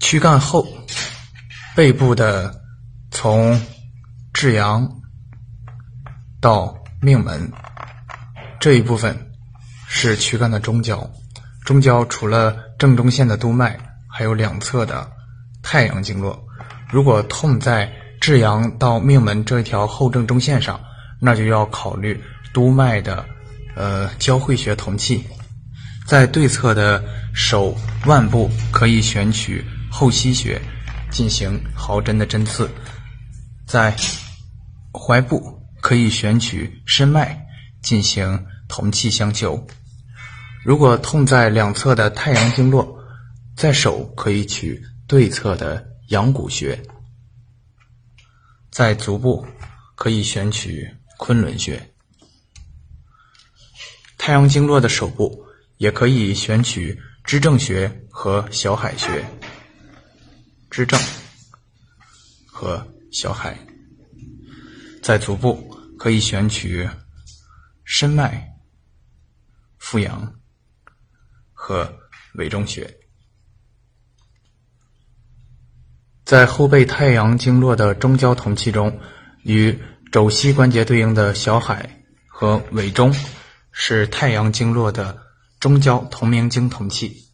躯干后背部的从至阳到命门这一部分是躯干的中焦，中焦除了正中线的督脉，还有两侧的太阳经络。如果痛在至阳到命门这条后正中线上，那就要考虑督脉的呃交汇穴同气。在对侧的手腕部可以选取后溪穴进行毫针的针刺，在踝部可以选取申脉进行同气相求。如果痛在两侧的太阳经络，在手可以取对侧的阳谷穴，在足部可以选取昆仑穴。太阳经络的手部。也可以选取支正穴和小海穴，支正和小海，在足部可以选取申脉、复阳和委中穴，在后背太阳经络的中焦同气中，与肘膝关节对应的小海和委中是太阳经络的。中焦同名经同气。